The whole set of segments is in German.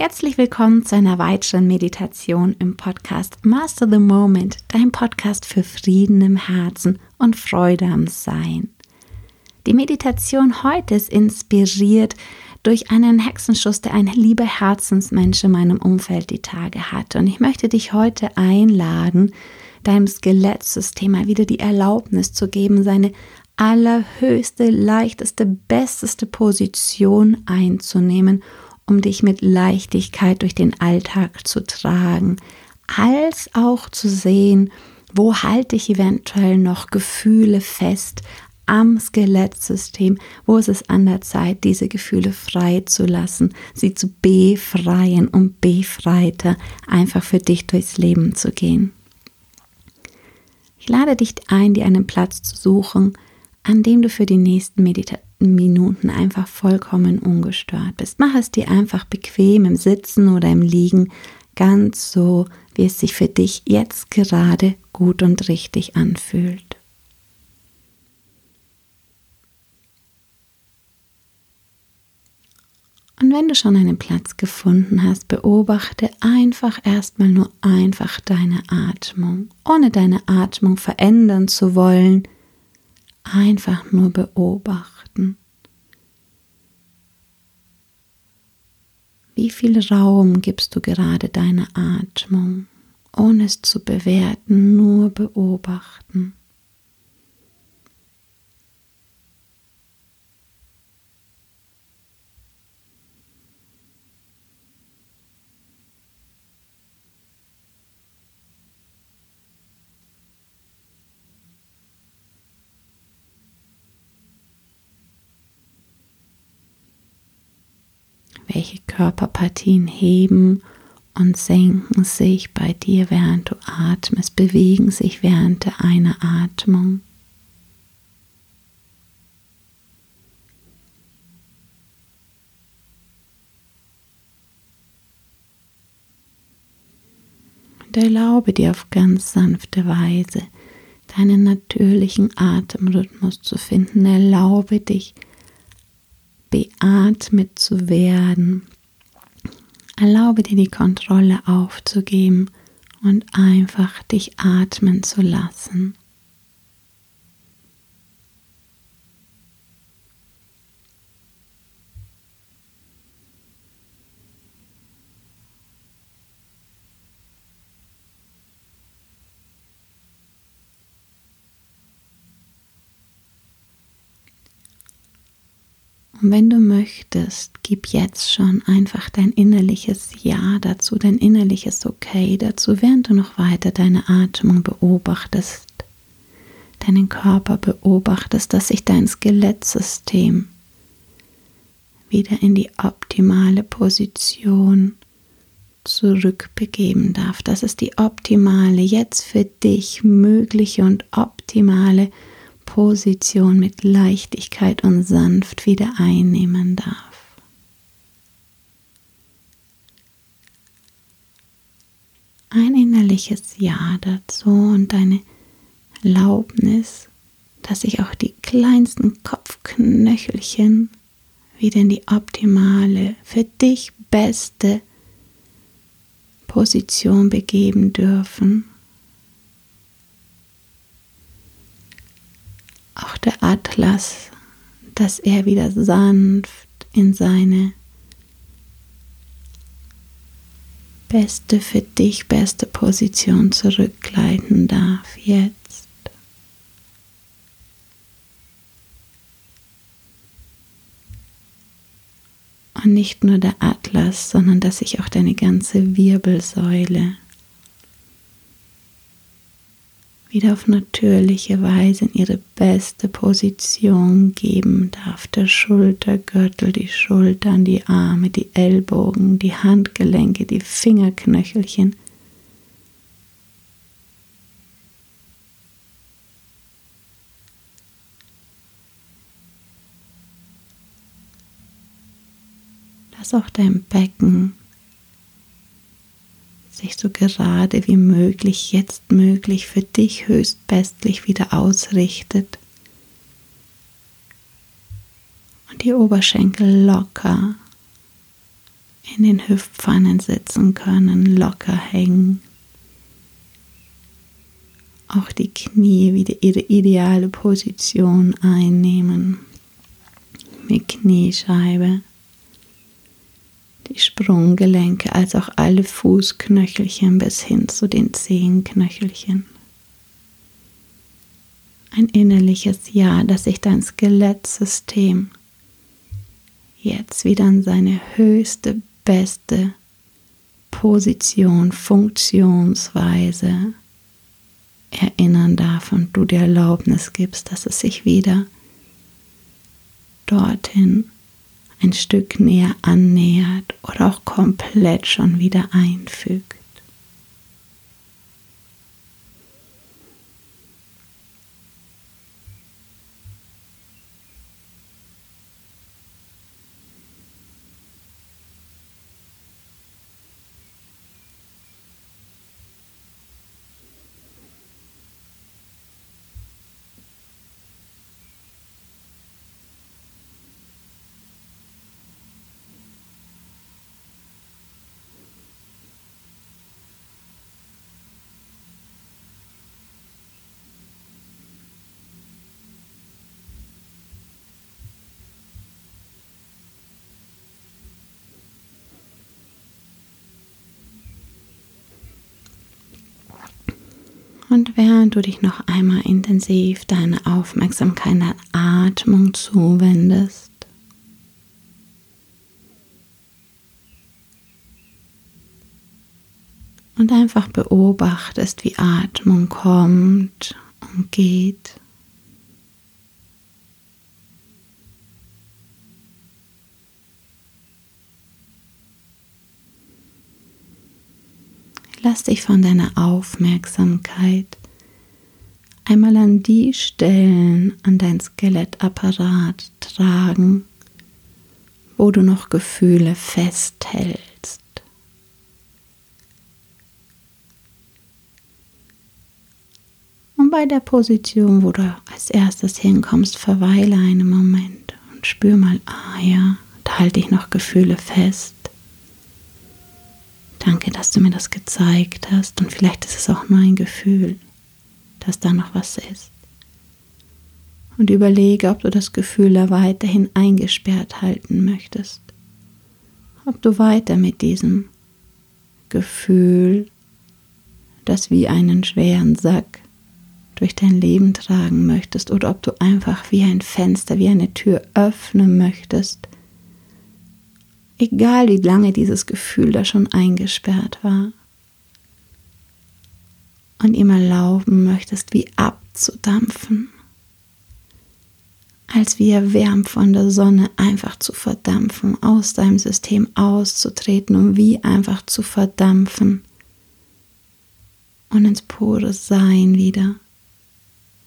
Herzlich willkommen zu einer weiteren Meditation im Podcast Master the Moment, dein Podcast für Frieden im Herzen und Freude am Sein. Die Meditation heute ist inspiriert durch einen Hexenschuss, der ein lieber Herzensmensch in meinem Umfeld die Tage hat. Und ich möchte dich heute einladen, deinem Skelettsystem mal wieder die Erlaubnis zu geben, seine allerhöchste, leichteste, besteste Position einzunehmen um dich mit Leichtigkeit durch den Alltag zu tragen, als auch zu sehen, wo halte ich eventuell noch Gefühle fest am Skelettsystem, wo ist es an der Zeit, diese Gefühle frei zu lassen, sie zu befreien, um befreiter einfach für dich durchs Leben zu gehen. Ich lade dich ein, dir einen Platz zu suchen, an dem du für die nächsten Meditationen Minuten einfach vollkommen ungestört bist. Mach es dir einfach bequem im Sitzen oder im Liegen, ganz so, wie es sich für dich jetzt gerade gut und richtig anfühlt. Und wenn du schon einen Platz gefunden hast, beobachte einfach erstmal nur einfach deine Atmung, ohne deine Atmung verändern zu wollen, einfach nur beobachten beobachten. Wie viel Raum gibst du gerade deiner Atmung, ohne es zu bewerten, nur beobachten? Welche Körperpartien heben und senken sich bei dir, während du atmest, bewegen sich während einer Atmung. Und erlaube dir auf ganz sanfte Weise deinen natürlichen Atemrhythmus zu finden. Erlaube dich, beatmet zu werden. Erlaube dir die Kontrolle aufzugeben und einfach dich atmen zu lassen. Und wenn du möchtest, gib jetzt schon einfach dein innerliches Ja dazu, dein innerliches Okay dazu, während du noch weiter deine Atmung beobachtest, deinen Körper beobachtest, dass sich dein Skelettsystem wieder in die optimale Position zurückbegeben darf. Das ist die optimale, jetzt für dich mögliche und optimale Position Position mit Leichtigkeit und sanft wieder einnehmen darf. Ein innerliches Ja dazu und eine Erlaubnis, dass sich auch die kleinsten Kopfknöchelchen wieder in die optimale, für dich beste Position begeben dürfen auch der Atlas, dass er wieder sanft in seine beste für dich beste Position zurückgleiten darf jetzt. Und nicht nur der Atlas, sondern dass sich auch deine ganze Wirbelsäule wieder auf natürliche Weise in ihre beste Position geben darf. Der Schultergürtel, die Schultern, die Arme, die Ellbogen, die Handgelenke, die Fingerknöchelchen. Lass auch dein Becken sich so gerade wie möglich, jetzt möglich für dich höchstbestlich wieder ausrichtet. Und die Oberschenkel locker in den Hüftpfannen sitzen können, locker hängen. Auch die Knie wieder ihre ideale Position einnehmen. Mit Kniescheibe. Die Sprunggelenke als auch alle Fußknöchelchen bis hin zu den Zehenknöchelchen. Ein innerliches Ja, dass sich dein Skelettsystem jetzt wieder an seine höchste, beste Position, Funktionsweise erinnern darf und du dir Erlaubnis gibst, dass es sich wieder dorthin ein Stück näher annähert oder auch komplett schon wieder einfügt. Und während du dich noch einmal intensiv deine Aufmerksamkeit der Atmung zuwendest, und einfach beobachtest, wie Atmung kommt und geht. Lass dich von deiner Aufmerksamkeit einmal an die Stellen an dein Skelettapparat tragen, wo du noch Gefühle festhältst. Und bei der Position, wo du als erstes hinkommst, verweile einen Moment und spür mal, ah ja, da halte ich noch Gefühle fest. Danke, dass du mir das gezeigt hast und vielleicht ist es auch nur ein Gefühl, dass da noch was ist. Und überlege, ob du das Gefühl da weiterhin eingesperrt halten möchtest. Ob du weiter mit diesem Gefühl, das wie einen schweren Sack durch dein Leben tragen möchtest oder ob du einfach wie ein Fenster, wie eine Tür öffnen möchtest egal wie lange dieses Gefühl da schon eingesperrt war. Und ihm erlauben möchtest, wie abzudampfen, als wie erwärmt von der Sonne einfach zu verdampfen, aus deinem System auszutreten und wie einfach zu verdampfen und ins pure Sein wieder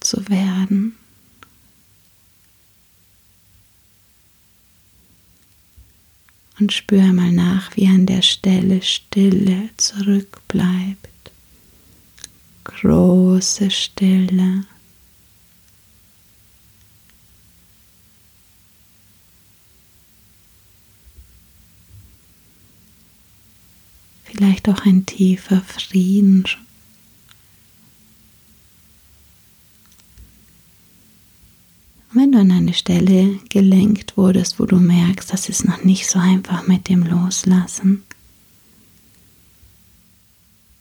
zu werden. Und spür mal nach, wie an der Stelle Stille zurückbleibt. Große Stille. Vielleicht auch ein tiefer Frieden wenn du an eine Stelle gelenkt wurdest, wo du merkst, das ist noch nicht so einfach mit dem Loslassen,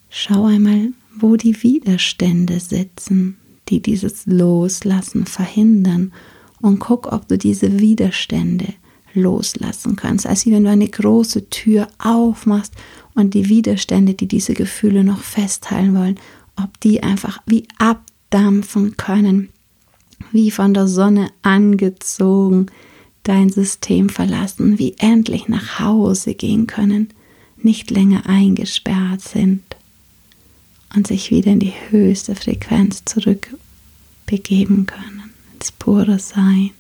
schau einmal, wo die Widerstände sitzen, die dieses Loslassen verhindern und guck, ob du diese Widerstände loslassen kannst. Als wenn du eine große Tür aufmachst und die Widerstände, die diese Gefühle noch festhalten wollen, ob die einfach wie abdampfen können wie von der Sonne angezogen, dein System verlassen, wie endlich nach Hause gehen können, nicht länger eingesperrt sind und sich wieder in die höchste Frequenz zurückbegeben können, ins pure Sein.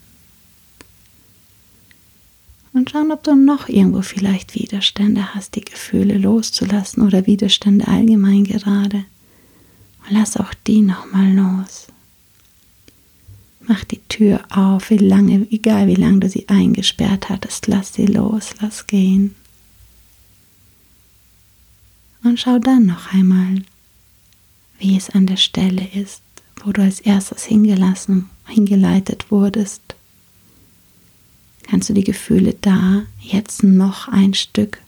Und schauen, ob du noch irgendwo vielleicht Widerstände hast, die Gefühle loszulassen oder Widerstände allgemein gerade. Und lass auch die nochmal los. Tür auf, wie lange, egal wie lange du sie eingesperrt hattest, lass sie los, lass gehen. Und schau dann noch einmal, wie es an der Stelle ist, wo du als erstes hingelassen, hingeleitet wurdest. Kannst du die Gefühle da jetzt noch ein Stück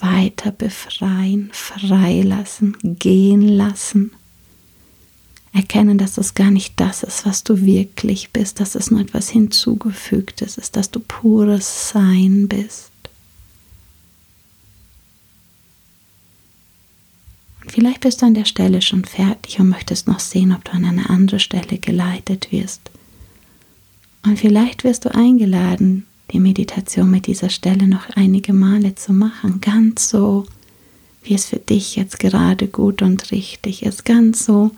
weiter befreien, freilassen, gehen lassen? Erkennen, dass das gar nicht das ist, was du wirklich bist, dass es nur etwas hinzugefügtes ist, dass du pures Sein bist. Vielleicht bist du an der Stelle schon fertig und möchtest noch sehen, ob du an eine andere Stelle geleitet wirst. Und vielleicht wirst du eingeladen, die Meditation mit dieser Stelle noch einige Male zu machen, ganz so, wie es für dich jetzt gerade gut und richtig ist, ganz so,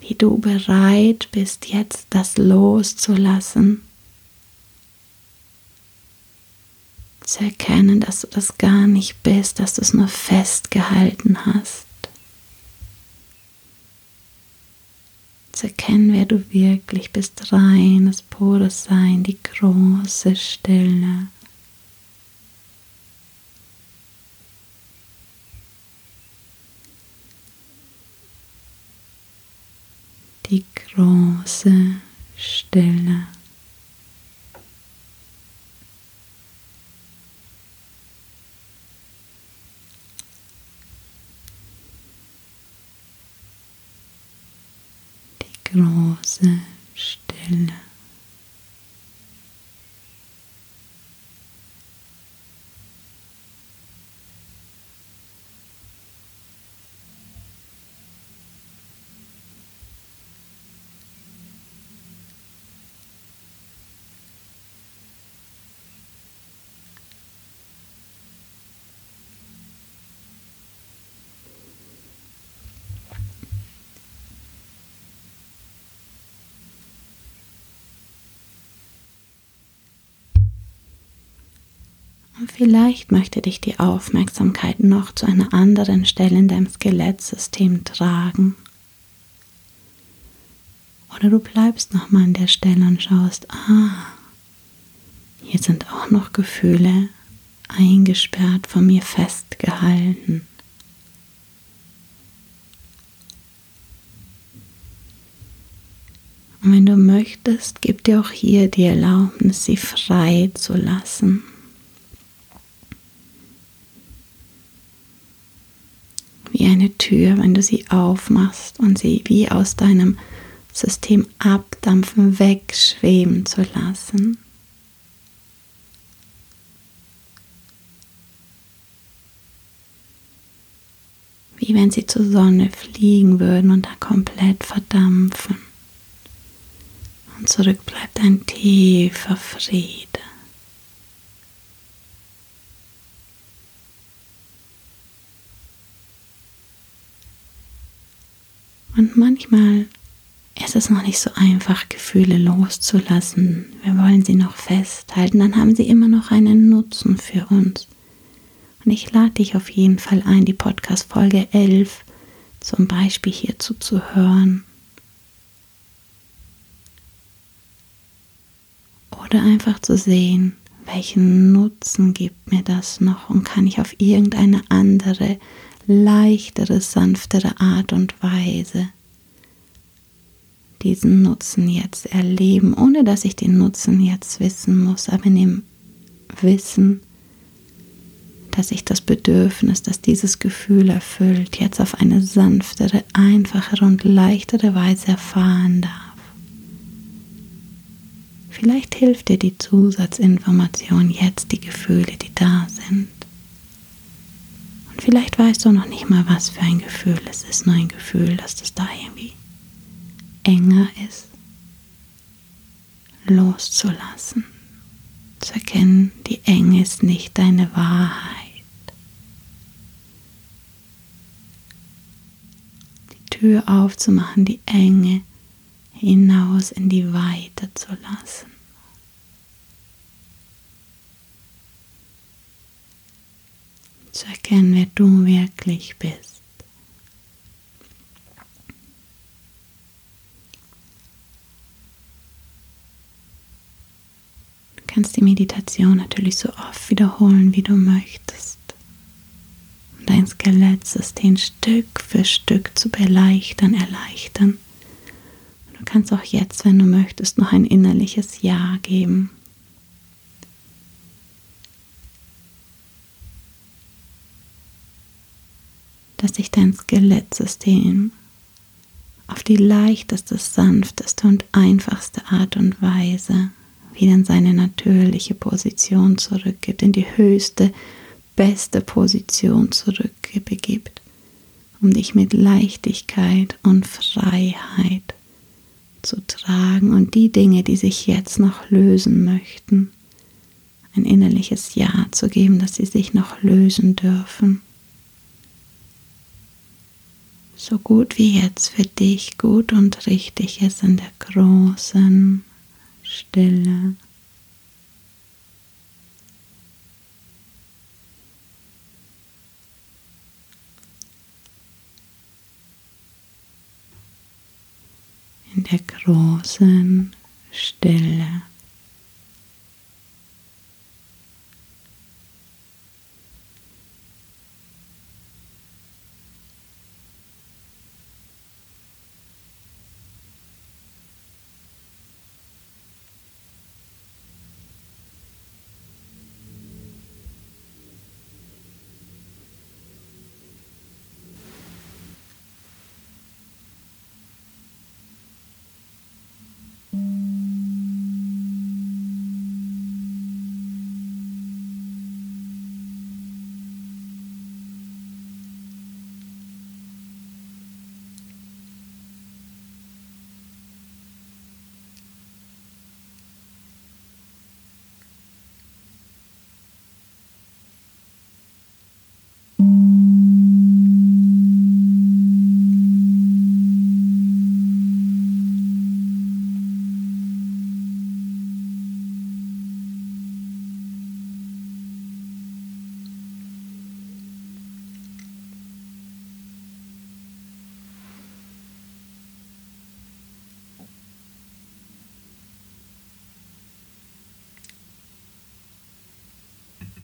wie du bereit bist, jetzt das loszulassen, zu erkennen, dass du das gar nicht bist, dass du es nur festgehalten hast. Zu erkennen, wer du wirklich bist, reines, pures Sein, die große Stille. Die große Stille. große Stille. Und vielleicht möchte dich die Aufmerksamkeit noch zu einer anderen Stelle in deinem Skelettsystem tragen. Oder du bleibst nochmal an der Stelle und schaust, ah, hier sind auch noch Gefühle eingesperrt, von mir festgehalten. Und wenn du möchtest, gib dir auch hier die Erlaubnis, sie frei zu lassen. wie eine Tür, wenn du sie aufmachst und sie wie aus deinem System abdampfen, wegschweben zu lassen. Wie wenn sie zur Sonne fliegen würden und da komplett verdampfen. Und zurück bleibt ein tiefer Friede. Und manchmal ist es noch nicht so einfach, Gefühle loszulassen. Wir wollen sie noch festhalten, dann haben sie immer noch einen Nutzen für uns. Und ich lade dich auf jeden Fall ein, die Podcast-Folge 11 zum Beispiel hierzu zu hören. Oder einfach zu sehen, welchen Nutzen gibt mir das noch und kann ich auf irgendeine andere leichtere, sanftere Art und Weise diesen Nutzen jetzt erleben, ohne dass ich den Nutzen jetzt wissen muss, aber in dem Wissen, dass ich das Bedürfnis, dass dieses Gefühl erfüllt, jetzt auf eine sanftere, einfachere und leichtere Weise erfahren darf. Vielleicht hilft dir die Zusatzinformation jetzt, die Gefühle, die da sind. Vielleicht weißt du noch nicht mal, was für ein Gefühl es ist, nur ein Gefühl, dass das da irgendwie enger ist. Loszulassen, zu erkennen, die Enge ist nicht deine Wahrheit. Die Tür aufzumachen, die Enge hinaus in die Weite zu lassen. zu erkennen, wer du wirklich bist. Du kannst die Meditation natürlich so oft wiederholen, wie du möchtest. Und dein Skelettsystem Stück für Stück zu erleichtern, erleichtern. Du kannst auch jetzt, wenn du möchtest, noch ein innerliches Ja geben. Dass sich dein Skelettsystem auf die leichteste, sanfteste und einfachste Art und Weise wieder in seine natürliche Position zurückgibt, in die höchste, beste Position zurückbegibt, um dich mit Leichtigkeit und Freiheit zu tragen und die Dinge, die sich jetzt noch lösen möchten, ein innerliches Ja zu geben, dass sie sich noch lösen dürfen. So gut wie jetzt für dich gut und richtig ist in der großen Stille. in der großen Stille.